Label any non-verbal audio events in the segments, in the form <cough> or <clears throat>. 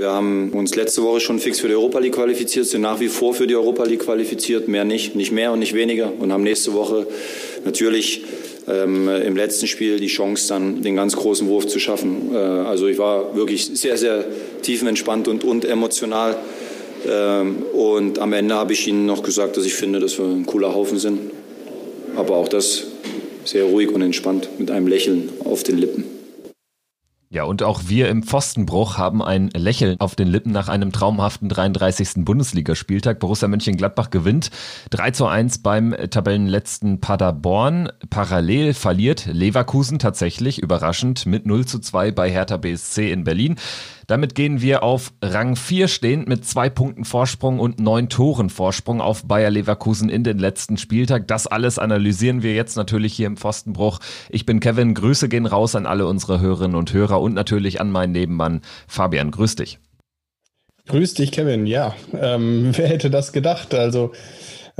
Wir haben uns letzte Woche schon fix für die Europa League qualifiziert, sind nach wie vor für die Europa League qualifiziert, mehr nicht, nicht mehr und nicht weniger und haben nächste Woche natürlich ähm, im letzten Spiel die Chance, dann den ganz großen Wurf zu schaffen. Äh, also ich war wirklich sehr, sehr tiefenentspannt und, und emotional. Ähm, und am Ende habe ich Ihnen noch gesagt, dass ich finde, dass wir ein cooler Haufen sind. Aber auch das sehr ruhig und entspannt mit einem Lächeln auf den Lippen. Ja, und auch wir im Pfostenbruch haben ein Lächeln auf den Lippen nach einem traumhaften 33. Bundesligaspieltag. Borussia Mönchengladbach gewinnt 3 zu 1 beim Tabellenletzten Paderborn. Parallel verliert Leverkusen tatsächlich überraschend mit 0 zu 2 bei Hertha BSC in Berlin. Damit gehen wir auf Rang 4 stehend mit zwei Punkten Vorsprung und neun Toren Vorsprung auf Bayer Leverkusen in den letzten Spieltag. Das alles analysieren wir jetzt natürlich hier im Pfostenbruch. Ich bin Kevin, Grüße gehen raus an alle unsere Hörerinnen und Hörer und natürlich an meinen Nebenmann Fabian. Grüß dich. Grüß dich, Kevin. Ja, ähm, wer hätte das gedacht? Also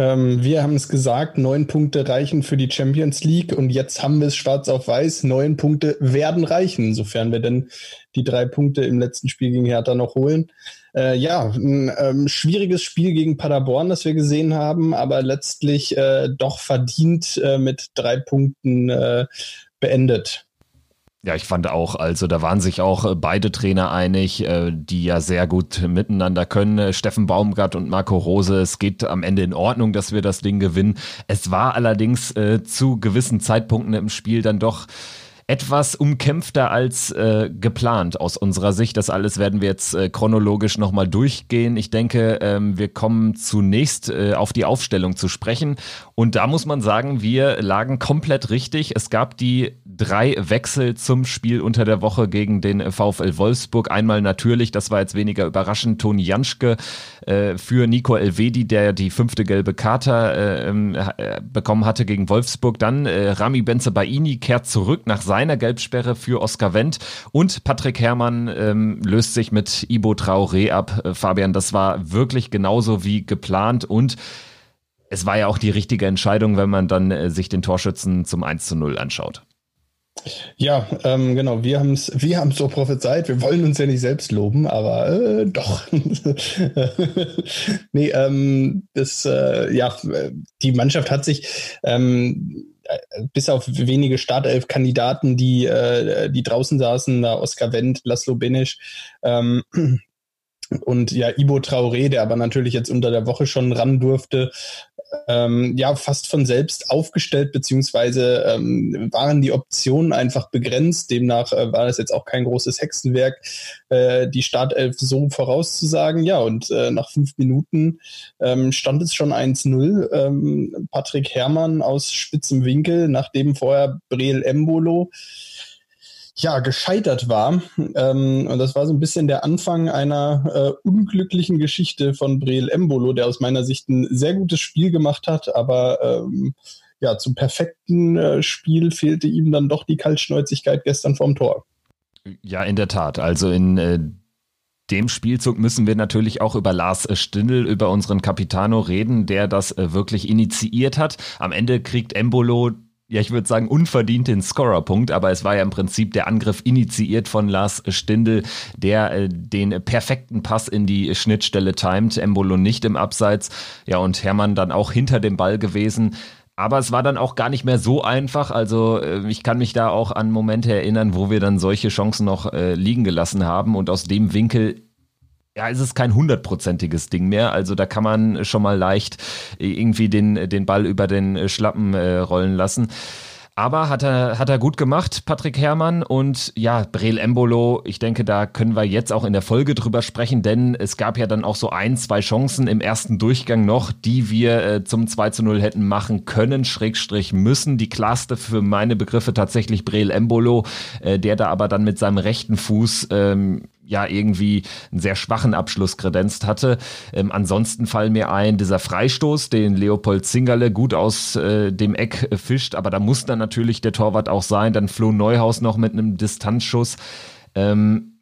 ähm, wir haben es gesagt, neun Punkte reichen für die Champions League und jetzt haben wir es schwarz auf weiß. Neun Punkte werden reichen, sofern wir denn die drei Punkte im letzten Spiel gegen Hertha noch holen. Äh, ja, ein ähm, schwieriges Spiel gegen Paderborn, das wir gesehen haben, aber letztlich äh, doch verdient äh, mit drei Punkten äh, beendet. Ja, ich fand auch, also da waren sich auch äh, beide Trainer einig, äh, die ja sehr gut miteinander können. Steffen Baumgart und Marco Rose. Es geht am Ende in Ordnung, dass wir das Ding gewinnen. Es war allerdings äh, zu gewissen Zeitpunkten im Spiel dann doch etwas umkämpfter als äh, geplant aus unserer Sicht. Das alles werden wir jetzt äh, chronologisch nochmal durchgehen. Ich denke, ähm, wir kommen zunächst äh, auf die Aufstellung zu sprechen. Und da muss man sagen, wir lagen komplett richtig. Es gab die drei Wechsel zum Spiel unter der Woche gegen den VfL Wolfsburg. Einmal natürlich, das war jetzt weniger überraschend, Toni Janschke äh, für Nico Elvedi, der die fünfte gelbe Karte äh, ähm, äh, bekommen hatte gegen Wolfsburg. Dann äh, Rami Benzebaini kehrt zurück nach seiner Gelbsperre für Oskar Wendt und Patrick Herrmann ähm, löst sich mit Ibo Traoré ab. Äh, Fabian, das war wirklich genauso wie geplant und es war ja auch die richtige Entscheidung, wenn man dann äh, sich den Torschützen zum 1 zu 0 anschaut. Ja, ähm, genau, wir haben es wir haben's so prophezeit. Wir wollen uns ja nicht selbst loben, aber äh, doch. <laughs> nee, ähm, das, äh, ja, die Mannschaft hat sich ähm, bis auf wenige Startelf-Kandidaten, die, äh, die draußen saßen, da Oskar Wendt, Laszlo Benisch, ähm, und ja, Ibo Traoré, der aber natürlich jetzt unter der Woche schon ran durfte, ähm, ja fast von selbst aufgestellt, beziehungsweise ähm, waren die Optionen einfach begrenzt. Demnach äh, war das jetzt auch kein großes Hexenwerk, äh, die Startelf so vorauszusagen. Ja, und äh, nach fünf Minuten ähm, stand es schon 1-0. Ähm, Patrick Herrmann aus spitzem Winkel, nachdem vorher Breel Embolo ja, gescheitert war. Ähm, und das war so ein bisschen der Anfang einer äh, unglücklichen Geschichte von Breel Embolo, der aus meiner Sicht ein sehr gutes Spiel gemacht hat, aber ähm, ja, zum perfekten äh, Spiel fehlte ihm dann doch die Kaltschnäuzigkeit gestern vorm Tor. Ja, in der Tat. Also in äh, dem Spielzug müssen wir natürlich auch über Lars Stindl, über unseren Capitano reden, der das äh, wirklich initiiert hat. Am Ende kriegt Embolo ja, ich würde sagen, unverdient den Scorerpunkt, aber es war ja im Prinzip der Angriff initiiert von Lars Stindl, der äh, den perfekten Pass in die Schnittstelle timet, Embolo nicht im Abseits, ja, und Hermann dann auch hinter dem Ball gewesen. Aber es war dann auch gar nicht mehr so einfach. Also äh, ich kann mich da auch an Momente erinnern, wo wir dann solche Chancen noch äh, liegen gelassen haben. Und aus dem Winkel ja, es ist kein hundertprozentiges Ding mehr. Also da kann man schon mal leicht irgendwie den, den Ball über den Schlappen äh, rollen lassen. Aber hat er, hat er gut gemacht, Patrick Herrmann. Und ja, Breel Embolo, ich denke, da können wir jetzt auch in der Folge drüber sprechen, denn es gab ja dann auch so ein, zwei Chancen im ersten Durchgang noch, die wir äh, zum 2 zu 0 hätten machen können, Schrägstrich müssen. Die klarste für meine Begriffe tatsächlich Breel Embolo, äh, der da aber dann mit seinem rechten Fuß ähm, ja irgendwie einen sehr schwachen Abschluss kredenzt hatte. Ähm, ansonsten fallen mir ein, dieser Freistoß, den Leopold Zingerle gut aus äh, dem Eck äh, fischt, aber da muss dann natürlich der Torwart auch sein. Dann Flo Neuhaus noch mit einem Distanzschuss. Ähm,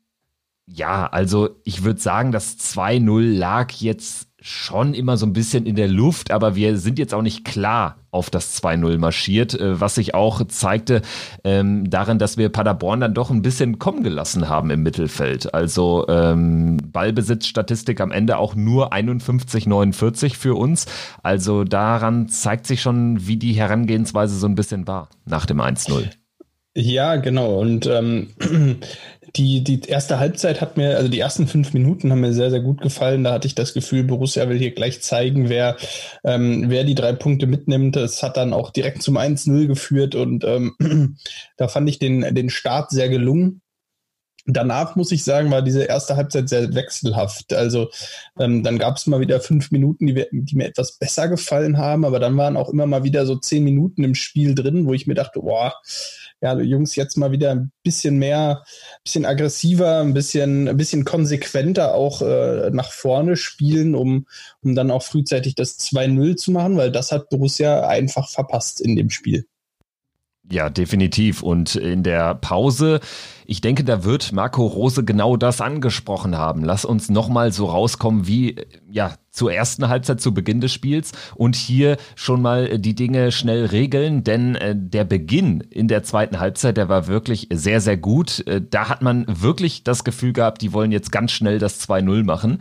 Ja, also ich würde sagen, das 2-0 lag jetzt schon immer so ein bisschen in der Luft, aber wir sind jetzt auch nicht klar auf das 2-0 marschiert, äh, was sich auch zeigte ähm, darin, dass wir Paderborn dann doch ein bisschen kommen gelassen haben im Mittelfeld. Also ähm, Ballbesitzstatistik am Ende auch nur 51-49 für uns. Also daran zeigt sich schon, wie die Herangehensweise so ein bisschen war nach dem 1-0. Ja, genau. Und ähm, die, die erste Halbzeit hat mir, also die ersten fünf Minuten haben mir sehr, sehr gut gefallen. Da hatte ich das Gefühl, Borussia will hier gleich zeigen, wer, ähm, wer die drei Punkte mitnimmt. Es hat dann auch direkt zum 1-0 geführt und ähm, <clears throat> da fand ich den, den Start sehr gelungen. Danach muss ich sagen, war diese erste Halbzeit sehr wechselhaft. Also ähm, dann gab es mal wieder fünf Minuten, die, die, mir etwas besser gefallen haben, aber dann waren auch immer mal wieder so zehn Minuten im Spiel drin, wo ich mir dachte, boah, ja, Jungs, jetzt mal wieder ein bisschen mehr, ein bisschen aggressiver, ein bisschen, ein bisschen konsequenter auch äh, nach vorne spielen, um, um dann auch frühzeitig das 2-0 zu machen, weil das hat Borussia einfach verpasst in dem Spiel. Ja, definitiv. Und in der Pause, ich denke, da wird Marco Rose genau das angesprochen haben. Lass uns nochmal so rauskommen wie, ja, zur ersten Halbzeit, zu Beginn des Spiels und hier schon mal die Dinge schnell regeln, denn äh, der Beginn in der zweiten Halbzeit, der war wirklich sehr, sehr gut. Äh, da hat man wirklich das Gefühl gehabt, die wollen jetzt ganz schnell das 2-0 machen.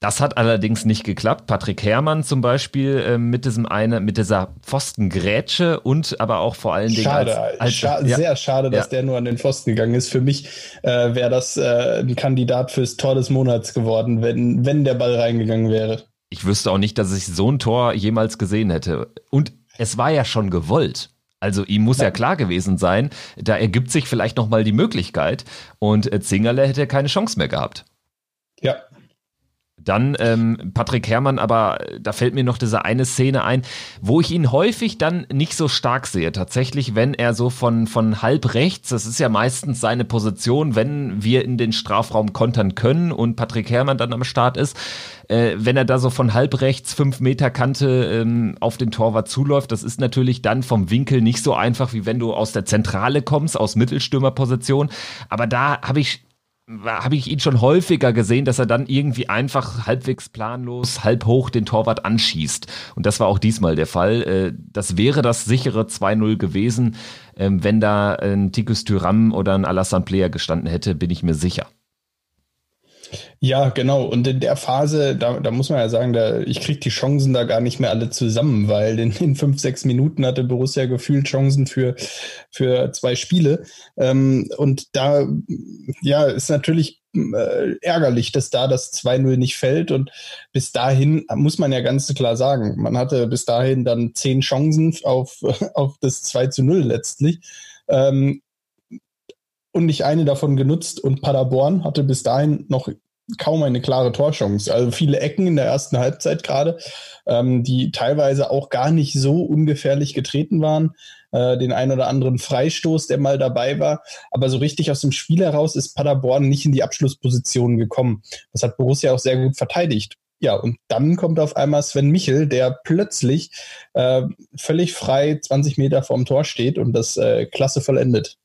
Das hat allerdings nicht geklappt. Patrick Herrmann zum Beispiel äh, mit diesem eine, mit dieser Pfostengrätsche und aber auch vor allen Dingen schade, als, als scha ja. sehr schade, dass ja. der nur an den Pfosten gegangen ist. Für mich äh, wäre das äh, ein Kandidat fürs Tor des Monats geworden, wenn wenn der Ball reingegangen wäre. Ich wüsste auch nicht, dass ich so ein Tor jemals gesehen hätte. Und es war ja schon gewollt. Also ihm muss ja klar gewesen sein, da ergibt sich vielleicht noch mal die Möglichkeit und äh, Zingerle hätte keine Chance mehr gehabt. Ja, dann ähm, Patrick Herrmann, aber da fällt mir noch diese eine Szene ein, wo ich ihn häufig dann nicht so stark sehe. Tatsächlich, wenn er so von, von halb rechts, das ist ja meistens seine Position, wenn wir in den Strafraum kontern können und Patrick Herrmann dann am Start ist, äh, wenn er da so von halb rechts fünf Meter Kante ähm, auf den Torwart zuläuft, das ist natürlich dann vom Winkel nicht so einfach, wie wenn du aus der Zentrale kommst, aus Mittelstürmerposition. Aber da habe ich habe ich ihn schon häufiger gesehen, dass er dann irgendwie einfach halbwegs planlos, halb hoch den Torwart anschießt. Und das war auch diesmal der Fall. Äh, das wäre das sichere 2-0 gewesen. Ähm, wenn da ein Tikus Tyram oder ein Alassane Player gestanden hätte, bin ich mir sicher. Ja, genau. Und in der Phase, da, da muss man ja sagen, da, ich kriege die Chancen da gar nicht mehr alle zusammen, weil in, in fünf, sechs Minuten hatte Borussia gefühlt Chancen für, für zwei Spiele. Ähm, und da ja, ist natürlich äh, ärgerlich, dass da das 2-0 nicht fällt. Und bis dahin muss man ja ganz klar sagen, man hatte bis dahin dann zehn Chancen auf, <laughs> auf das 2 0 letztlich. Ähm, und nicht eine davon genutzt. Und Paderborn hatte bis dahin noch kaum eine klare Torchance. Also viele Ecken in der ersten Halbzeit gerade, ähm, die teilweise auch gar nicht so ungefährlich getreten waren. Äh, den ein oder anderen Freistoß, der mal dabei war. Aber so richtig aus dem Spiel heraus ist Paderborn nicht in die Abschlussposition gekommen. Das hat Borussia auch sehr gut verteidigt. Ja, und dann kommt auf einmal Sven Michel, der plötzlich äh, völlig frei 20 Meter vorm Tor steht und das äh, klasse vollendet.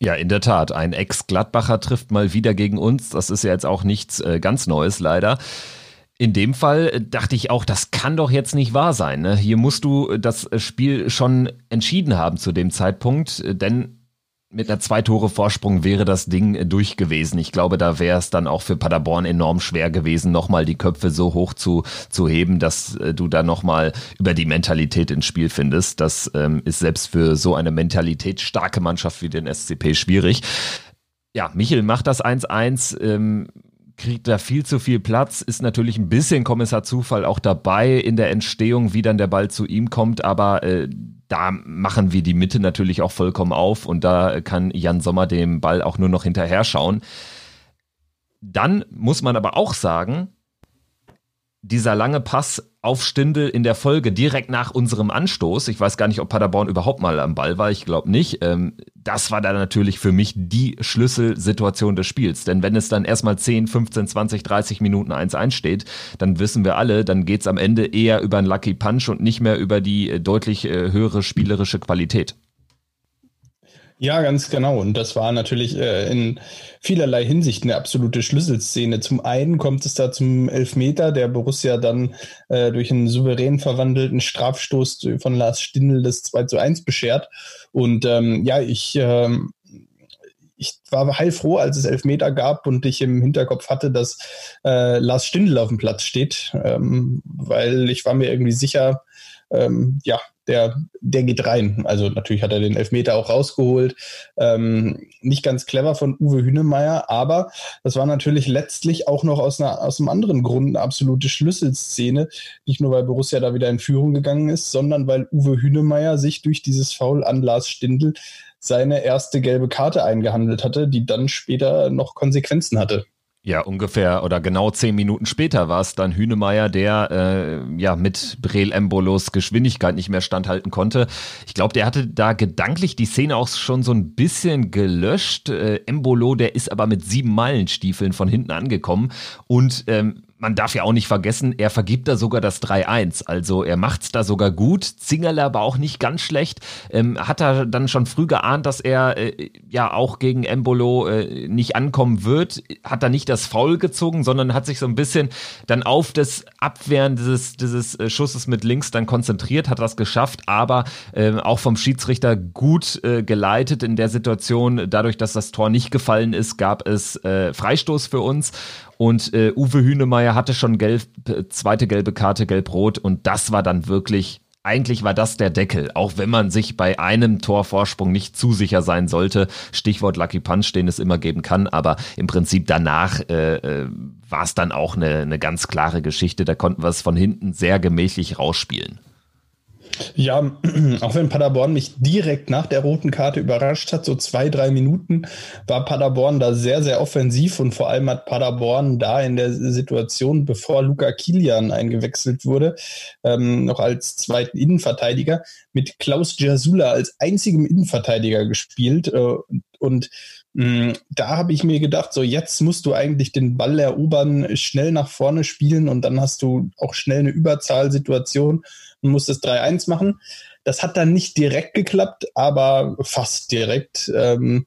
Ja, in der Tat. Ein Ex-Gladbacher trifft mal wieder gegen uns. Das ist ja jetzt auch nichts äh, ganz Neues, leider. In dem Fall äh, dachte ich auch, das kann doch jetzt nicht wahr sein. Ne? Hier musst du das Spiel schon entschieden haben zu dem Zeitpunkt, äh, denn mit einer zwei Tore Vorsprung wäre das Ding durch gewesen. Ich glaube, da wäre es dann auch für Paderborn enorm schwer gewesen, nochmal die Köpfe so hoch zu, zu heben, dass äh, du da nochmal über die Mentalität ins Spiel findest. Das ähm, ist selbst für so eine mentalitätsstarke Mannschaft wie den SCP schwierig. Ja, Michel macht das 1-1. Ähm, kriegt da viel zu viel Platz, ist natürlich ein bisschen Kommissar Zufall auch dabei in der Entstehung, wie dann der Ball zu ihm kommt, aber äh, da machen wir die Mitte natürlich auch vollkommen auf und da kann Jan Sommer dem Ball auch nur noch hinterher schauen. Dann muss man aber auch sagen, dieser lange Pass auf Stindel in der Folge direkt nach unserem Anstoß, ich weiß gar nicht, ob Paderborn überhaupt mal am Ball war, ich glaube nicht, ähm, das war dann natürlich für mich die Schlüsselsituation des Spiels. Denn wenn es dann erstmal 10, 15, 20, 30 Minuten 1-1 steht, dann wissen wir alle, dann geht es am Ende eher über einen Lucky Punch und nicht mehr über die äh, deutlich äh, höhere spielerische Qualität. Ja, ganz genau. Und das war natürlich äh, in vielerlei Hinsicht eine absolute Schlüsselszene. Zum einen kommt es da zum Elfmeter, der Borussia dann äh, durch einen souverän verwandelten Strafstoß von Lars Stindl das 2 zu 1 beschert. Und ähm, ja, ich, ähm, ich war heilfroh, als es Elfmeter gab und ich im Hinterkopf hatte, dass äh, Lars Stindl auf dem Platz steht, ähm, weil ich war mir irgendwie sicher, ähm, ja, der, der geht rein. Also natürlich hat er den Elfmeter auch rausgeholt. Ähm, nicht ganz clever von Uwe Hünemeyer, aber das war natürlich letztlich auch noch aus, einer, aus einem anderen Grund eine absolute Schlüsselszene. Nicht nur, weil Borussia da wieder in Führung gegangen ist, sondern weil Uwe Hünemeyer sich durch dieses Foul an Lars Stindl seine erste gelbe Karte eingehandelt hatte, die dann später noch Konsequenzen hatte. Ja, ungefähr oder genau zehn Minuten später war es dann Hünemeyer, der äh, ja mit Brel Embolos Geschwindigkeit nicht mehr standhalten konnte. Ich glaube, der hatte da gedanklich die Szene auch schon so ein bisschen gelöscht. Äh, Embolo, der ist aber mit sieben Meilenstiefeln von hinten angekommen und ähm, man darf ja auch nicht vergessen, er vergibt da sogar das 3-1. Also er macht's da sogar gut. Zingerle aber auch nicht ganz schlecht. Ähm, hat er dann schon früh geahnt, dass er äh, ja auch gegen Embolo äh, nicht ankommen wird. Hat er nicht das Foul gezogen, sondern hat sich so ein bisschen dann auf das Abwehren dieses, dieses äh, Schusses mit links dann konzentriert, hat das geschafft, aber äh, auch vom Schiedsrichter gut äh, geleitet in der Situation. Dadurch, dass das Tor nicht gefallen ist, gab es äh, Freistoß für uns. Und äh, Uwe Hünemeyer hatte schon gelb, zweite gelbe Karte, gelb-rot. Und das war dann wirklich, eigentlich war das der Deckel. Auch wenn man sich bei einem Torvorsprung nicht zu sicher sein sollte. Stichwort Lucky Punch, den es immer geben kann. Aber im Prinzip danach äh, äh, war es dann auch eine, eine ganz klare Geschichte. Da konnten wir es von hinten sehr gemächlich rausspielen. Ja, <clears throat> auch wenn Paderborn mich direkt nach der roten Karte überrascht hat, so zwei, drei Minuten war Paderborn da sehr, sehr offensiv und vor allem hat Paderborn da in der Situation, bevor Luca Kilian eingewechselt wurde, ähm, noch als zweiten Innenverteidiger mit Klaus Jasula als einzigem Innenverteidiger gespielt äh, und mm, da habe ich mir gedacht, so jetzt musst du eigentlich den Ball erobern, schnell nach vorne spielen und dann hast du auch schnell eine Überzahlsituation und muss das 3-1 machen. Das hat dann nicht direkt geklappt, aber fast direkt. Ähm,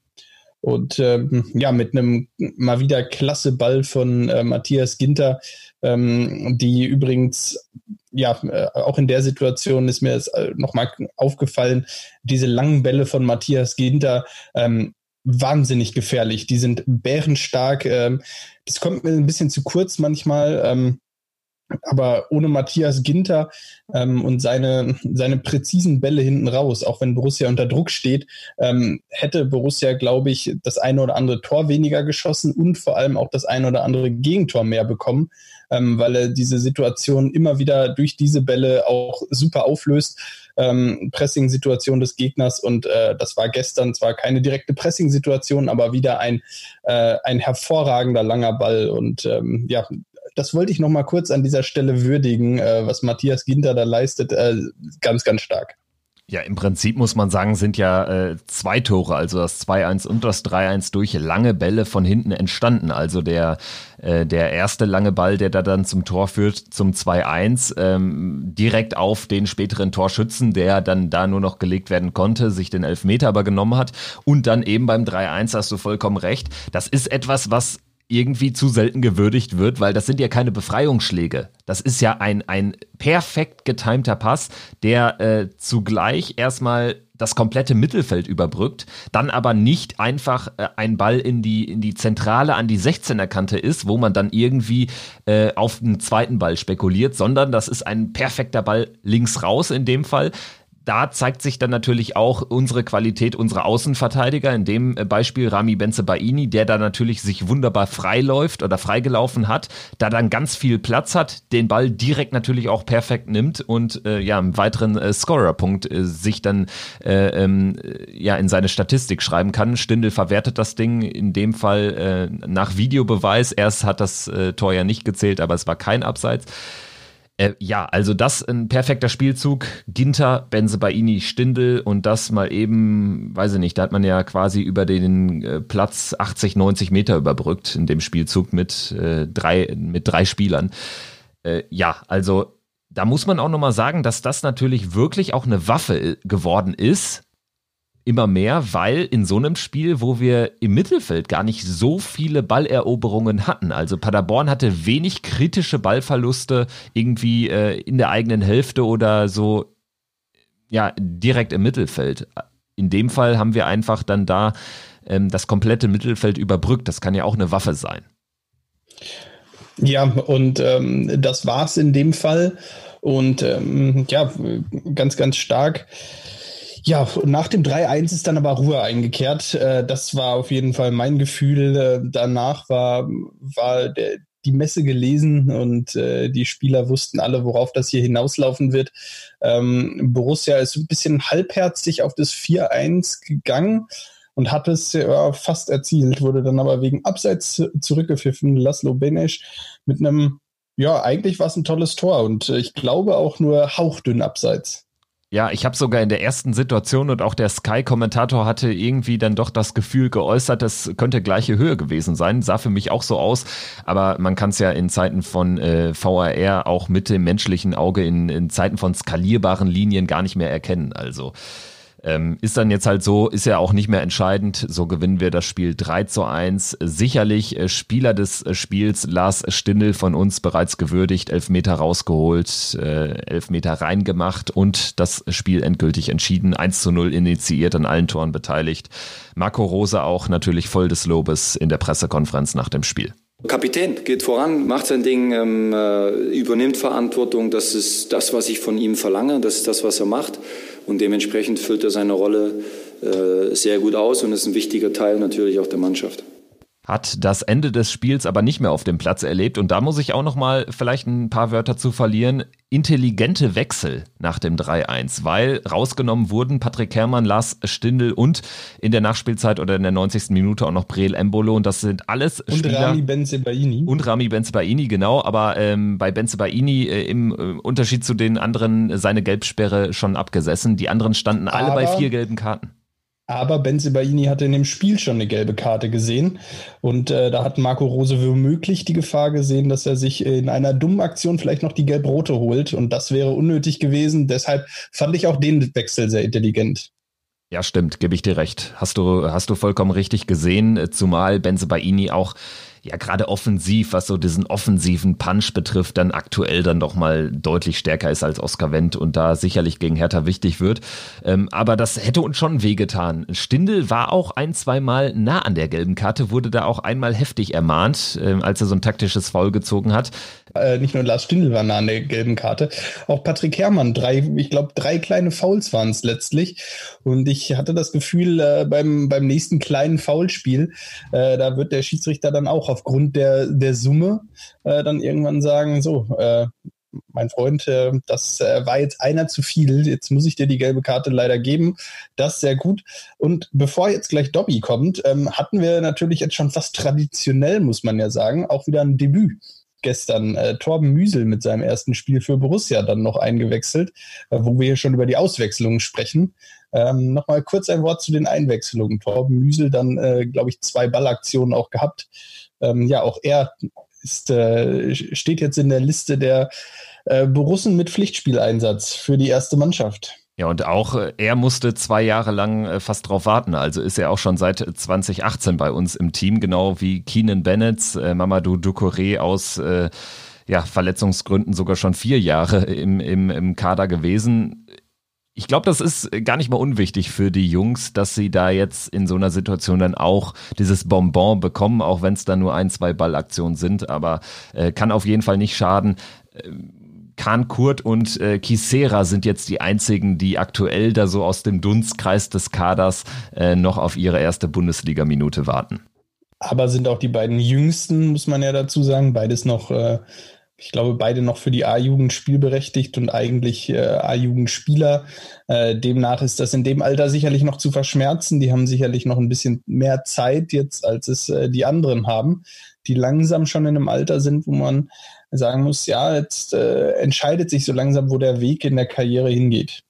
und ähm, ja, mit einem mal wieder klasse Ball von äh, Matthias Ginter, ähm, die übrigens, ja, äh, auch in der Situation ist mir das äh, nochmal aufgefallen, diese langen Bälle von Matthias Ginter, ähm, wahnsinnig gefährlich. Die sind bärenstark. Ähm, das kommt mir ein bisschen zu kurz manchmal. Ähm, aber ohne Matthias Ginter ähm, und seine, seine präzisen Bälle hinten raus, auch wenn Borussia unter Druck steht, ähm, hätte Borussia, glaube ich, das eine oder andere Tor weniger geschossen und vor allem auch das eine oder andere Gegentor mehr bekommen, ähm, weil er diese Situation immer wieder durch diese Bälle auch super auflöst. Ähm, Pressing-Situation des Gegners und äh, das war gestern zwar keine direkte Pressing-Situation, aber wieder ein, äh, ein hervorragender langer Ball und ähm, ja, das wollte ich noch mal kurz an dieser Stelle würdigen, äh, was Matthias Ginter da leistet. Äh, ganz, ganz stark. Ja, im Prinzip muss man sagen, sind ja äh, zwei Tore, also das 2-1 und das 3-1 durch lange Bälle von hinten entstanden. Also der, äh, der erste lange Ball, der da dann zum Tor führt, zum 2-1, ähm, direkt auf den späteren Torschützen, der dann da nur noch gelegt werden konnte, sich den Elfmeter aber genommen hat. Und dann eben beim 3-1 hast du vollkommen recht. Das ist etwas, was irgendwie zu selten gewürdigt wird, weil das sind ja keine Befreiungsschläge. Das ist ja ein, ein perfekt getimter Pass, der äh, zugleich erstmal das komplette Mittelfeld überbrückt, dann aber nicht einfach äh, ein Ball in die, in die Zentrale an die 16er Kante ist, wo man dann irgendwie äh, auf einen zweiten Ball spekuliert, sondern das ist ein perfekter Ball links raus in dem Fall da zeigt sich dann natürlich auch unsere Qualität unserer Außenverteidiger, in dem äh, Beispiel Rami Benzebaini, der da natürlich sich wunderbar freiläuft oder freigelaufen hat, da dann ganz viel Platz hat, den Ball direkt natürlich auch perfekt nimmt und äh, ja, einen weiteren äh, Scorerpunkt äh, sich dann äh, ähm, ja in seine Statistik schreiben kann. Stindel verwertet das Ding in dem Fall äh, nach Videobeweis. Erst hat das äh, Tor ja nicht gezählt, aber es war kein Abseits. Äh, ja, also das ein perfekter Spielzug. Ginter, Benzebaini, Stindel und das mal eben, weiß ich nicht, da hat man ja quasi über den äh, Platz 80, 90 Meter überbrückt in dem Spielzug mit, äh, drei, mit drei Spielern. Äh, ja, also da muss man auch nochmal sagen, dass das natürlich wirklich auch eine Waffe äh, geworden ist, immer mehr, weil in so einem Spiel, wo wir im Mittelfeld gar nicht so viele Balleroberungen hatten, also Paderborn hatte wenig kritische Ballverluste irgendwie äh, in der eigenen Hälfte oder so, ja, direkt im Mittelfeld. In dem Fall haben wir einfach dann da ähm, das komplette Mittelfeld überbrückt. Das kann ja auch eine Waffe sein. Ja, und ähm, das war es in dem Fall. Und ähm, ja, ganz, ganz stark. Ja, nach dem 3-1 ist dann aber Ruhe eingekehrt. Äh, das war auf jeden Fall mein Gefühl. Äh, danach war, war der, die Messe gelesen und äh, die Spieler wussten alle, worauf das hier hinauslaufen wird. Ähm, Borussia ist ein bisschen halbherzig auf das 4-1 gegangen und hat es ja, fast erzielt, wurde dann aber wegen Abseits zurückgepfiffen. Laszlo Benesch mit einem, ja, eigentlich war es ein tolles Tor und ich glaube auch nur hauchdünn Abseits. Ja, ich habe sogar in der ersten Situation und auch der Sky-Kommentator hatte irgendwie dann doch das Gefühl geäußert, das könnte gleiche Höhe gewesen sein. Sah für mich auch so aus, aber man kann es ja in Zeiten von äh, VAR auch mit dem menschlichen Auge in, in Zeiten von skalierbaren Linien gar nicht mehr erkennen. Also ähm, ist dann jetzt halt so, ist ja auch nicht mehr entscheidend. So gewinnen wir das Spiel 3 zu 1. Sicherlich äh, Spieler des äh, Spiels Lars Stindl von uns bereits gewürdigt, elf Meter rausgeholt, äh, elf Meter reingemacht und das Spiel endgültig entschieden. 1 zu 0 initiiert, an allen Toren beteiligt. Marco Rose auch natürlich voll des Lobes in der Pressekonferenz nach dem Spiel. Kapitän geht voran, macht sein Ding, ähm, äh, übernimmt Verantwortung. Das ist das, was ich von ihm verlange. Das ist das, was er macht. Und dementsprechend füllt er seine Rolle äh, sehr gut aus und ist ein wichtiger Teil natürlich auch der Mannschaft hat das Ende des Spiels aber nicht mehr auf dem Platz erlebt und da muss ich auch noch mal vielleicht ein paar Wörter zu verlieren. Intelligente Wechsel nach dem 3-1, weil rausgenommen wurden Patrick Herrmann, Lars Stindl und in der Nachspielzeit oder in der 90. Minute auch noch Breel Embolo und das sind alles und Spieler. Und Rami Benzebaini. Und Rami Benzebaini, genau, aber ähm, bei Benzebaini äh, im äh, Unterschied zu den anderen seine Gelbsperre schon abgesessen. Die anderen standen alle aber bei vier gelben Karten. Aber Benzebaini hatte in dem Spiel schon eine gelbe Karte gesehen. Und äh, da hat Marco Rose womöglich die Gefahr gesehen, dass er sich in einer dummen Aktion vielleicht noch die gelb-rote holt. Und das wäre unnötig gewesen. Deshalb fand ich auch den Wechsel sehr intelligent. Ja, stimmt, gebe ich dir recht. Hast du, hast du vollkommen richtig gesehen, zumal Benzebaini auch ja gerade offensiv, was so diesen offensiven Punch betrifft, dann aktuell dann doch mal deutlich stärker ist als Oscar Wendt und da sicherlich gegen Hertha wichtig wird. Ähm, aber das hätte uns schon wehgetan. Stindel war auch ein, zwei Mal nah an der gelben Karte, wurde da auch einmal heftig ermahnt, äh, als er so ein taktisches Foul gezogen hat. Äh, nicht nur Lars Stindl war nah an der gelben Karte, auch Patrick Herrmann. Drei, ich glaube, drei kleine Fouls waren es letztlich. Und ich hatte das Gefühl, äh, beim, beim nächsten kleinen Foulspiel, äh, da wird der Schiedsrichter dann auch aufgrund der, der Summe äh, dann irgendwann sagen, so, äh, mein Freund, äh, das äh, war jetzt einer zu viel. Jetzt muss ich dir die gelbe Karte leider geben. Das sehr gut. Und bevor jetzt gleich Dobby kommt, ähm, hatten wir natürlich jetzt schon fast traditionell, muss man ja sagen, auch wieder ein Debüt gestern äh, Torben Müsel mit seinem ersten Spiel für Borussia dann noch eingewechselt, äh, wo wir hier schon über die Auswechslungen sprechen. Ähm, Nochmal kurz ein Wort zu den Einwechslungen. Torben Müsel dann, äh, glaube ich, zwei Ballaktionen auch gehabt. Ähm, ja, auch er ist, äh, steht jetzt in der Liste der äh, Borussen mit Pflichtspieleinsatz für die erste Mannschaft. Ja, und auch äh, er musste zwei Jahre lang äh, fast drauf warten. Also ist er auch schon seit 2018 bei uns im Team, genau wie Keenan Bennett, äh, Mamadou Ducouré aus äh, ja, Verletzungsgründen sogar schon vier Jahre im, im, im Kader gewesen. Ich glaube, das ist gar nicht mal unwichtig für die Jungs, dass sie da jetzt in so einer Situation dann auch dieses Bonbon bekommen, auch wenn es dann nur ein, zwei Ballaktionen sind, aber äh, kann auf jeden Fall nicht schaden. Ähm, Kahn Kurt und äh, Kisera sind jetzt die einzigen, die aktuell da so aus dem Dunstkreis des Kaders äh, noch auf ihre erste Bundesliga-Minute warten. Aber sind auch die beiden jüngsten, muss man ja dazu sagen, beides noch äh, ich glaube, beide noch für die A-Jugend spielberechtigt und eigentlich äh, A-Jugendspieler. Äh, demnach ist das in dem Alter sicherlich noch zu verschmerzen. Die haben sicherlich noch ein bisschen mehr Zeit jetzt, als es äh, die anderen haben, die langsam schon in einem Alter sind, wo man sagen muss, ja, jetzt äh, entscheidet sich so langsam, wo der Weg in der Karriere hingeht.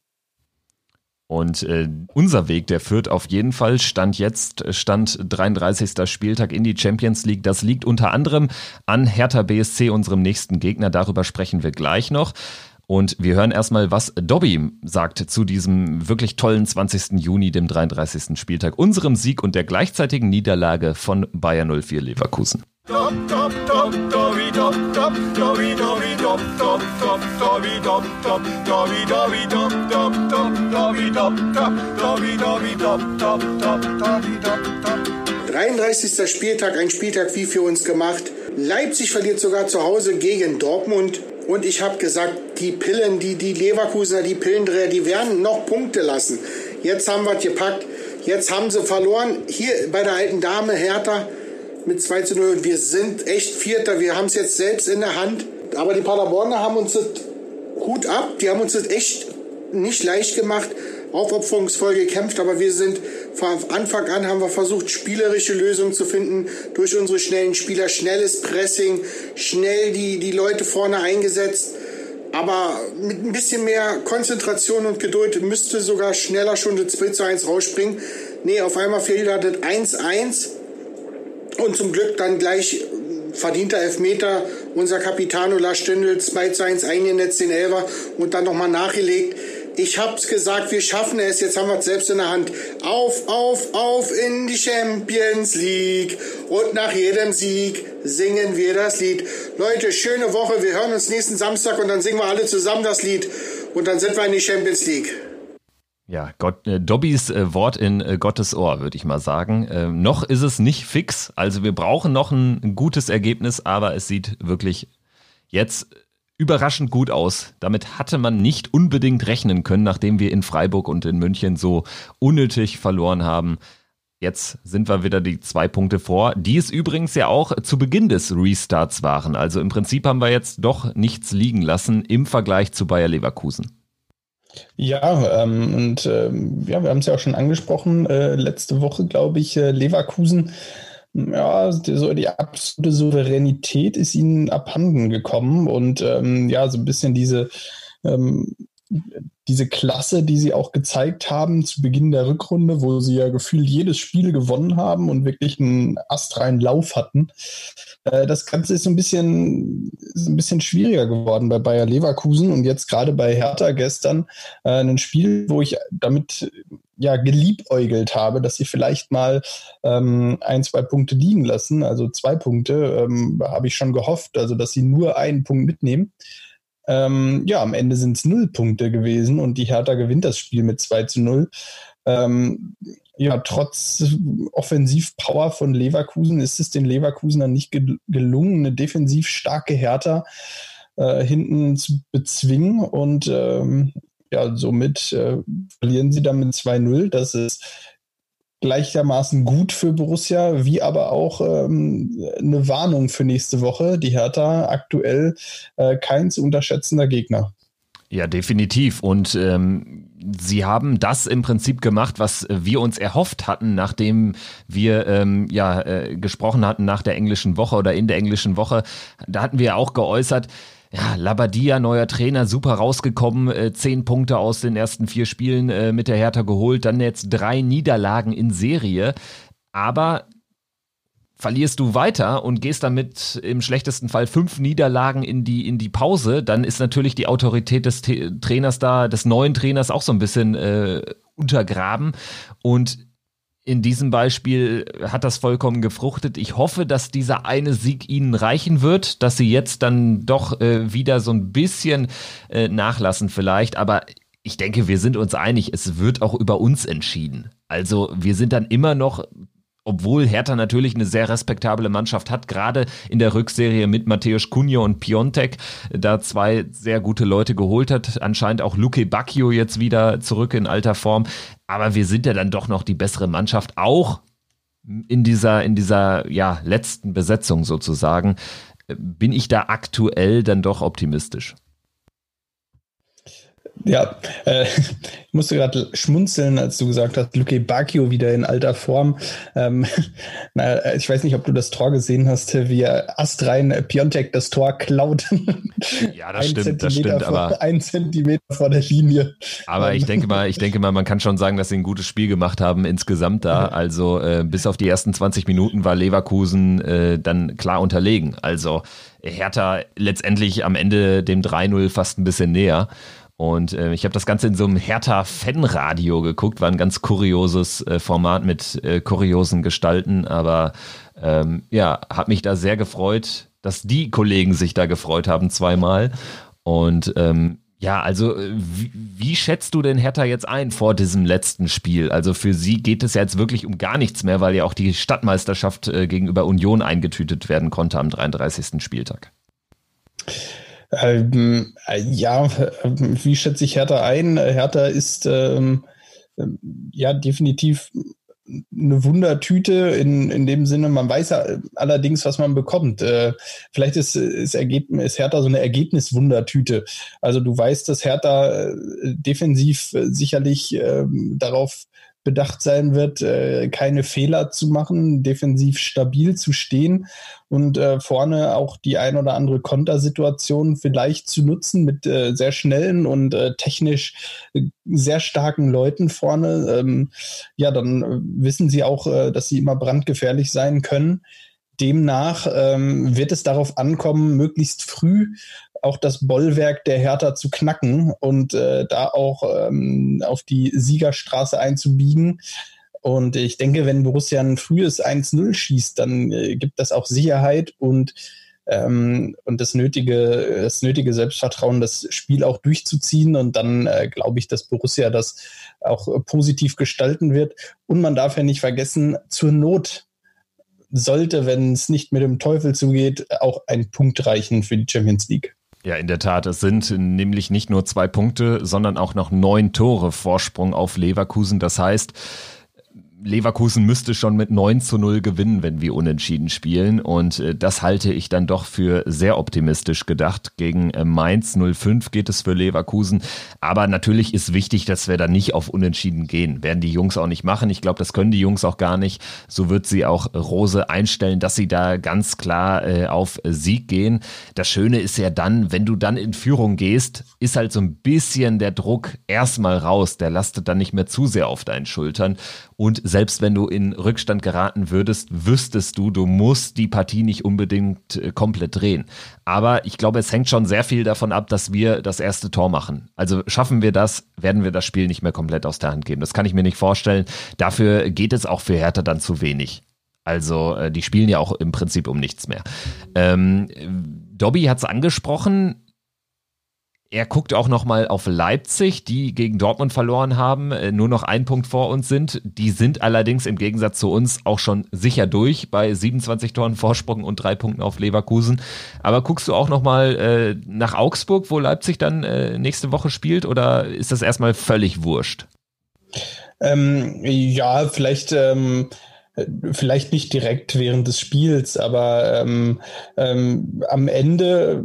Und äh, unser Weg, der führt auf jeden Fall, stand jetzt, stand 33. Spieltag in die Champions League. Das liegt unter anderem an Hertha BSC, unserem nächsten Gegner. Darüber sprechen wir gleich noch. Und wir hören erstmal, was Dobby sagt zu diesem wirklich tollen 20. Juni, dem 33. Spieltag, unserem Sieg und der gleichzeitigen Niederlage von Bayer 04 Leverkusen. Dreiunddreißigster Spieltag, ein Spieltag wie für uns gemacht. Leipzig verliert sogar zu Hause gegen Dortmund. Und ich habe gesagt, die Pillen, die, die Leverkusener, die Pillendreher, die werden noch Punkte lassen. Jetzt haben wir es gepackt. Jetzt haben sie verloren. Hier bei der alten Dame Hertha mit 2 zu 0. Und wir sind echt Vierter. Wir haben es jetzt selbst in der Hand. Aber die Paderborner haben uns das Hut ab. Die haben uns das echt nicht leicht gemacht aufopferungsvoll gekämpft, aber wir sind von Anfang an haben wir versucht, spielerische Lösungen zu finden durch unsere schnellen Spieler, schnelles Pressing, schnell die, die Leute vorne eingesetzt. Aber mit ein bisschen mehr Konzentration und Geduld müsste sogar schneller schon das 2 zu 1 rausspringen. Nee, auf einmal fehlt da das 1-1 und zum Glück dann gleich verdienter Elfmeter. Unser Capitano Lars Stindl 2 zu 1 eingenetzt, den Elfer und dann nochmal nachgelegt ich hab's gesagt, wir schaffen es. Jetzt haben wir es selbst in der Hand. Auf, auf, auf in die Champions League. Und nach jedem Sieg singen wir das Lied. Leute, schöne Woche. Wir hören uns nächsten Samstag und dann singen wir alle zusammen das Lied. Und dann sind wir in die Champions League. Ja, Gott, äh, Dobbys äh, Wort in äh, Gottes Ohr, würde ich mal sagen. Äh, noch ist es nicht fix. Also wir brauchen noch ein gutes Ergebnis, aber es sieht wirklich jetzt überraschend gut aus. Damit hatte man nicht unbedingt rechnen können, nachdem wir in Freiburg und in München so unnötig verloren haben. Jetzt sind wir wieder die zwei Punkte vor, die es übrigens ja auch zu Beginn des Restarts waren. Also im Prinzip haben wir jetzt doch nichts liegen lassen im Vergleich zu Bayer Leverkusen. Ja, ähm, und ähm, ja, wir haben es ja auch schon angesprochen, äh, letzte Woche, glaube ich, äh, Leverkusen ja, so die absolute Souveränität ist ihnen abhanden gekommen und ähm, ja, so ein bisschen diese, ähm, diese Klasse, die sie auch gezeigt haben zu Beginn der Rückrunde, wo sie ja gefühlt jedes Spiel gewonnen haben und wirklich einen astreinen Lauf hatten. Äh, das Ganze ist ein bisschen, ist ein bisschen schwieriger geworden bei Bayer Leverkusen und jetzt gerade bei Hertha gestern äh, ein Spiel, wo ich damit ja geliebäugelt habe, dass sie vielleicht mal ähm, ein, zwei Punkte liegen lassen. Also zwei Punkte ähm, habe ich schon gehofft, also dass sie nur einen Punkt mitnehmen. Ähm, ja, am Ende sind es null Punkte gewesen und die Hertha gewinnt das Spiel mit 2 zu 0. Ähm, ja, trotz Offensivpower von Leverkusen ist es den Leverkusenern nicht gelungen, eine defensiv starke Hertha äh, hinten zu bezwingen und ähm, ja, somit äh, verlieren sie dann mit 2-0. Das ist gleichermaßen gut für Borussia, wie aber auch ähm, eine Warnung für nächste Woche. Die Hertha aktuell äh, kein zu unterschätzender Gegner. Ja, definitiv. Und ähm, sie haben das im Prinzip gemacht, was wir uns erhofft hatten, nachdem wir ähm, ja äh, gesprochen hatten nach der englischen Woche oder in der englischen Woche. Da hatten wir auch geäußert, ja, Labadia, neuer Trainer, super rausgekommen, äh, zehn Punkte aus den ersten vier Spielen äh, mit der Hertha geholt, dann jetzt drei Niederlagen in Serie. Aber verlierst du weiter und gehst damit im schlechtesten Fall fünf Niederlagen in die, in die Pause, dann ist natürlich die Autorität des Trainers da, des neuen Trainers auch so ein bisschen äh, untergraben. Und in diesem Beispiel hat das vollkommen gefruchtet. Ich hoffe, dass dieser eine Sieg ihnen reichen wird, dass sie jetzt dann doch äh, wieder so ein bisschen äh, nachlassen vielleicht. Aber ich denke, wir sind uns einig, es wird auch über uns entschieden. Also wir sind dann immer noch obwohl Hertha natürlich eine sehr respektable Mannschaft hat, gerade in der Rückserie mit Mateusz Cunha und Piontek, da zwei sehr gute Leute geholt hat, anscheinend auch Luke Bacchio jetzt wieder zurück in alter Form, aber wir sind ja dann doch noch die bessere Mannschaft, auch in dieser, in dieser, ja, letzten Besetzung sozusagen, bin ich da aktuell dann doch optimistisch Ja, äh, <laughs> ich musste gerade schmunzeln, als du gesagt hast, Luke Bacchio wieder in alter Form. Ähm, <laughs> na, ich weiß nicht, ob du das Tor gesehen hast, wie Astrein Piontek das Tor klaut. <laughs> Ja, das stimmt, das stimmt, vor, aber ein Zentimeter vor der Linie. Aber ich denke mal, ich denke mal, man kann schon sagen, dass sie ein gutes Spiel gemacht haben insgesamt da. Also äh, bis auf die ersten 20 Minuten war Leverkusen äh, dann klar unterlegen. Also Hertha letztendlich am Ende dem 3-0 fast ein bisschen näher. Und äh, ich habe das Ganze in so einem Hertha-Fanradio geguckt, war ein ganz kurioses äh, Format mit äh, kuriosen Gestalten, aber ähm, ja, hat mich da sehr gefreut, dass die Kollegen sich da gefreut haben zweimal. Und ähm, ja, also äh, wie, wie schätzt du denn Hertha jetzt ein vor diesem letzten Spiel? Also für sie geht es ja jetzt wirklich um gar nichts mehr, weil ja auch die Stadtmeisterschaft äh, gegenüber Union eingetütet werden konnte am 33. Spieltag. Ähm, äh, ja, wie schätze ich Hertha ein? Hertha ist ähm, ja definitiv eine Wundertüte in, in dem Sinne, man weiß ja allerdings, was man bekommt. Äh, vielleicht ist, ist, Ergebnis, ist Hertha so eine Ergebniswundertüte. Also du weißt, dass Hertha äh, defensiv äh, sicherlich äh, darauf bedacht sein wird, äh, keine Fehler zu machen, defensiv stabil zu stehen und äh, vorne auch die ein oder andere Kontersituation vielleicht zu nutzen mit äh, sehr schnellen und äh, technisch äh, sehr starken Leuten vorne. Ähm, ja, dann äh, wissen sie auch, dass sie immer brandgefährlich sein können. Demnach ähm, wird es darauf ankommen, möglichst früh auch das Bollwerk der Hertha zu knacken und äh, da auch ähm, auf die Siegerstraße einzubiegen. Und ich denke, wenn Borussia ein frühes 1-0 schießt, dann äh, gibt das auch Sicherheit und, ähm, und das, nötige, das nötige Selbstvertrauen, das Spiel auch durchzuziehen. Und dann äh, glaube ich, dass Borussia das auch positiv gestalten wird. Und man darf ja nicht vergessen, zur Not sollte, wenn es nicht mit dem Teufel zugeht, auch ein Punkt reichen für die Champions League. Ja, in der Tat. Es sind nämlich nicht nur zwei Punkte, sondern auch noch neun Tore Vorsprung auf Leverkusen. Das heißt, Leverkusen müsste schon mit 9 zu 0 gewinnen, wenn wir unentschieden spielen. Und äh, das halte ich dann doch für sehr optimistisch gedacht. Gegen äh, Mainz 05 geht es für Leverkusen. Aber natürlich ist wichtig, dass wir da nicht auf Unentschieden gehen. Werden die Jungs auch nicht machen. Ich glaube, das können die Jungs auch gar nicht. So wird sie auch Rose einstellen, dass sie da ganz klar äh, auf Sieg gehen. Das Schöne ist ja dann, wenn du dann in Führung gehst, ist halt so ein bisschen der Druck erstmal raus. Der lastet dann nicht mehr zu sehr auf deinen Schultern. Und selbst wenn du in Rückstand geraten würdest, wüsstest du, du musst die Partie nicht unbedingt äh, komplett drehen. Aber ich glaube, es hängt schon sehr viel davon ab, dass wir das erste Tor machen. Also schaffen wir das, werden wir das Spiel nicht mehr komplett aus der Hand geben. Das kann ich mir nicht vorstellen. Dafür geht es auch für Hertha dann zu wenig. Also äh, die spielen ja auch im Prinzip um nichts mehr. Ähm, Dobby hat es angesprochen, er guckt auch noch mal auf Leipzig, die gegen Dortmund verloren haben, äh, nur noch ein Punkt vor uns sind. Die sind allerdings im Gegensatz zu uns auch schon sicher durch bei 27 Toren Vorsprung und drei Punkten auf Leverkusen. Aber guckst du auch noch mal äh, nach Augsburg, wo Leipzig dann äh, nächste Woche spielt, oder ist das erstmal völlig wurscht? Ähm, ja, vielleicht. Ähm vielleicht nicht direkt während des Spiels, aber ähm, ähm, am Ende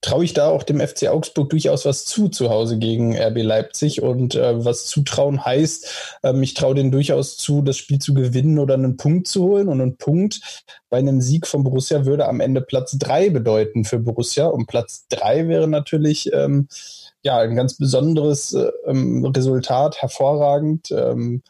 traue ich da auch dem FC Augsburg durchaus was zu zu Hause gegen RB Leipzig. Und äh, was zutrauen heißt, ähm, ich traue denen durchaus zu, das Spiel zu gewinnen oder einen Punkt zu holen. Und ein Punkt bei einem Sieg von Borussia würde am Ende Platz drei bedeuten für Borussia. Und Platz drei wäre natürlich ähm, ja ein ganz besonderes äh, ähm, Resultat, hervorragend. Ähm,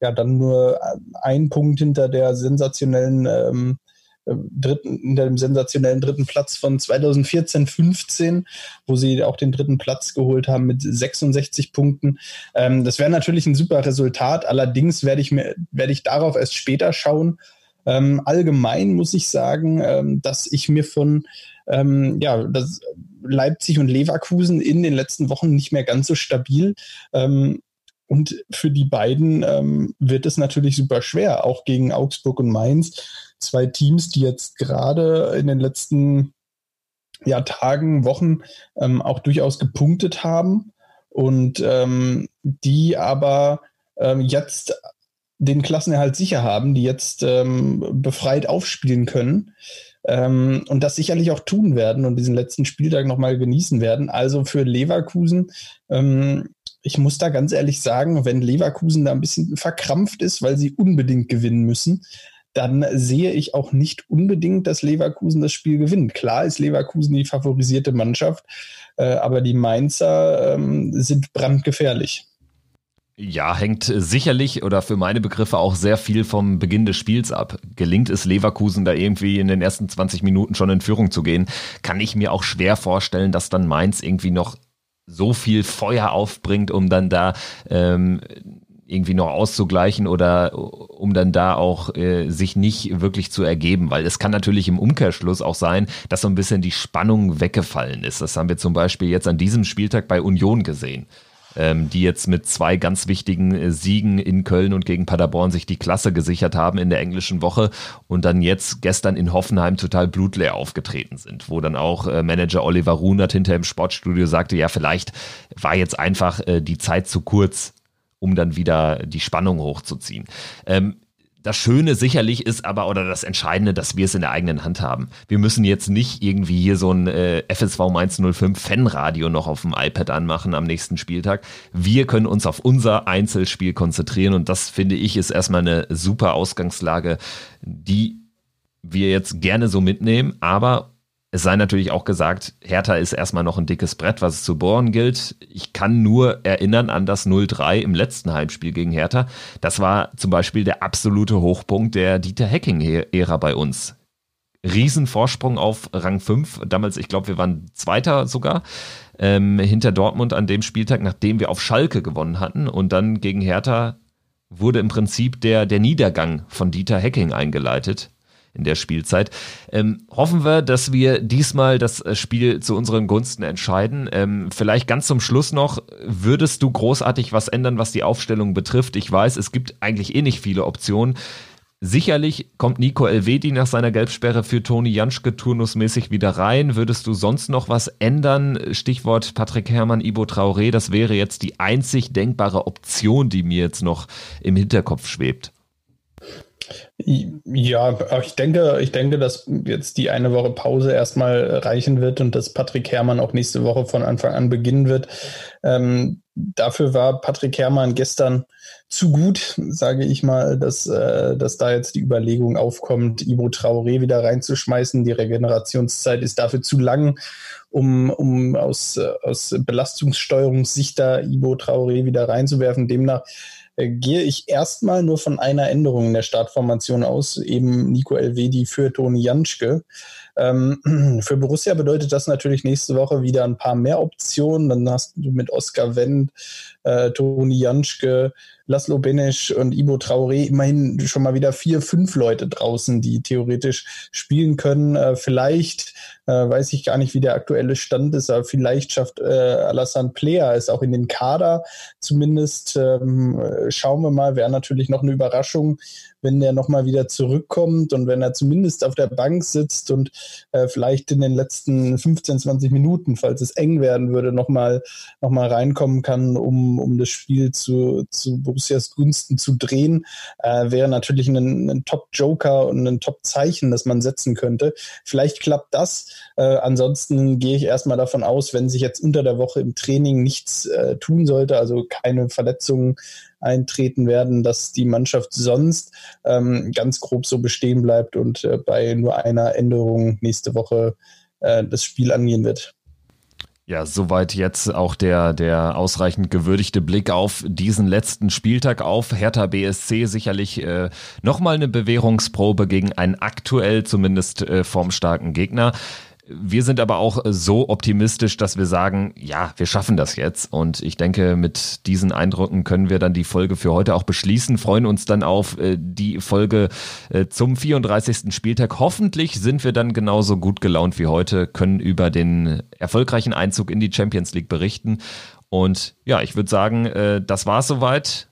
ja, dann nur ein Punkt hinter der sensationellen ähm, dritten, hinter dem sensationellen dritten Platz von 2014, 15, wo sie auch den dritten Platz geholt haben mit 66 Punkten. Ähm, das wäre natürlich ein super Resultat. Allerdings werde ich mir, werde ich darauf erst später schauen. Ähm, allgemein muss ich sagen, ähm, dass ich mir von ähm, ja, das Leipzig und Leverkusen in den letzten Wochen nicht mehr ganz so stabil. Ähm, und für die beiden ähm, wird es natürlich super schwer, auch gegen Augsburg und Mainz zwei Teams, die jetzt gerade in den letzten ja, Tagen, Wochen ähm, auch durchaus gepunktet haben und ähm, die aber ähm, jetzt den Klassenerhalt sicher haben, die jetzt ähm, befreit aufspielen können. ähm, und das sicherlich auch tun werden und diesen letzten Spieltag nochmal genießen werden. Also für Leverkusen, ich muss da ganz ehrlich sagen, wenn Leverkusen da ein bisschen verkrampft ist, weil sie unbedingt gewinnen müssen, dann sehe ich auch nicht unbedingt, dass Leverkusen das Spiel gewinnt. Klar ist Leverkusen die favorisierte Mannschaft, äh, aber die Mainzer ähm, sind brandgefährlich. Ja, hängt sicherlich oder für meine Begriffe auch sehr viel vom Beginn des Spiels ab. Gelingt es Leverkusen da irgendwie in den ersten 20 Minuten schon in Führung zu gehen, kann ich mir auch schwer vorstellen, dass dann Mainz irgendwie noch so viel Feuer aufbringt, um dann da ähm, irgendwie noch auszugleichen oder um dann da auch äh, sich nicht wirklich zu ergeben, weil es kann natürlich im Umkehrschluss auch sein, dass so ein bisschen die Spannung weggefallen ist. Das haben wir zum Beispiel jetzt an diesem Spieltag bei Union gesehen ähm, die jetzt mit zwei ganz wichtigen äh, Siegen in Köln und gegen Paderborn sich die Klasse gesichert haben in der englischen Woche und dann jetzt gestern in Hoffenheim total blutleer aufgetreten sind, wo dann auch äh, Manager Oliver Runert hinter im Sportstudio sagte, ja, vielleicht war jetzt einfach äh, die Zeit zu kurz, um dann wieder die Spannung hochzuziehen. Ähm, das Schöne sicherlich ist aber, oder das Entscheidende, dass wir es in der eigenen Hand haben. Wir müssen jetzt nicht irgendwie hier so ein äh, FSV 105 Fanradio noch auf dem iPad anmachen am nächsten Spieltag. Wir können uns auf unser Einzelspiel konzentrieren und das finde ich ist erstmal eine super Ausgangslage, die wir jetzt gerne so mitnehmen, aber es sei natürlich auch gesagt, Hertha ist erstmal noch ein dickes Brett, was es zu bohren gilt. Ich kann nur erinnern an das 0-3 im letzten Heimspiel gegen Hertha. Das war zum Beispiel der absolute Hochpunkt der Dieter Hecking-Ära bei uns. Riesenvorsprung auf Rang 5. Damals, ich glaube, wir waren Zweiter sogar ähm, hinter Dortmund an dem Spieltag, nachdem wir auf Schalke gewonnen hatten. Und dann gegen Hertha wurde im Prinzip der, der Niedergang von Dieter Hecking eingeleitet in der Spielzeit. Ähm, hoffen wir, dass wir diesmal das äh, Spiel zu unseren Gunsten entscheiden. Ähm, vielleicht ganz zum Schluss noch, würdest du großartig was ändern, was die Aufstellung betrifft? Ich weiß, es gibt eigentlich eh nicht viele Optionen. Sicherlich kommt Nico Elvedi nach seiner Gelbsperre für Toni Janschke turnusmäßig wieder rein. Würdest du sonst noch was ändern? Stichwort Patrick Herrmann, Ibo Traoré, das wäre jetzt die einzig denkbare Option, die mir jetzt noch im Hinterkopf schwebt. Ja, ich denke, ich denke, dass jetzt die eine Woche Pause erstmal reichen wird und dass Patrick Herrmann auch nächste Woche von Anfang an beginnen wird. Ähm, dafür war Patrick Herrmann gestern zu gut, sage ich mal, dass, äh, dass da jetzt die Überlegung aufkommt, Ibo Traoré wieder reinzuschmeißen. Die Regenerationszeit ist dafür zu lang, um, um aus, aus Belastungssteuerungssicht da Ibo Traoré wieder reinzuwerfen. Demnach äh, gehe ich erstmal nur von einer Änderung in der Startformation aus, eben Nico Elvedi für Toni Janschke. Ähm, <clears throat> für Borussia bedeutet das natürlich nächste Woche wieder ein paar mehr Optionen. Dann hast du mit Oskar Wendt, äh, Toni Janschke, Laszlo Benesch und Ibo Traoré immerhin schon mal wieder vier, fünf Leute draußen, die theoretisch spielen können. Äh, vielleicht äh, weiß ich gar nicht, wie der aktuelle Stand ist, aber vielleicht schafft äh, Alassane Plea es auch in den Kader. Zumindest ähm, schauen wir mal, wäre natürlich noch eine Überraschung, wenn der nochmal wieder zurückkommt und wenn er zumindest auf der Bank sitzt und äh, vielleicht in den letzten 15, 20 Minuten, falls es eng werden würde, nochmal noch mal reinkommen kann, um, um das Spiel zu, zu Borussias Gunsten zu drehen, äh, wäre natürlich ein, ein Top-Joker und ein Top-Zeichen, das man setzen könnte. Vielleicht klappt das. Äh, ansonsten gehe ich erstmal davon aus, wenn sich jetzt unter der Woche im Training nichts äh, tun sollte, also keine Verletzungen eintreten werden, dass die Mannschaft sonst ähm, ganz grob so bestehen bleibt und äh, bei nur einer Änderung nächste Woche äh, das Spiel angehen wird. Ja, soweit jetzt auch der, der ausreichend gewürdigte Blick auf diesen letzten Spieltag auf Hertha BSC. Sicherlich äh, nochmal eine Bewährungsprobe gegen einen aktuell zumindest äh, formstarken Gegner. Wir sind aber auch so optimistisch, dass wir sagen, ja, wir schaffen das jetzt. Und ich denke, mit diesen Eindrücken können wir dann die Folge für heute auch beschließen, freuen uns dann auf äh, die Folge äh, zum 34. Spieltag. Hoffentlich sind wir dann genauso gut gelaunt wie heute, können über den erfolgreichen Einzug in die Champions League berichten. Und ja, ich würde sagen, äh, das war's soweit.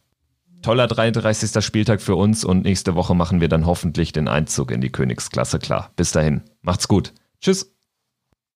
Toller 33. Spieltag für uns und nächste Woche machen wir dann hoffentlich den Einzug in die Königsklasse klar. Bis dahin, macht's gut. Tschüss.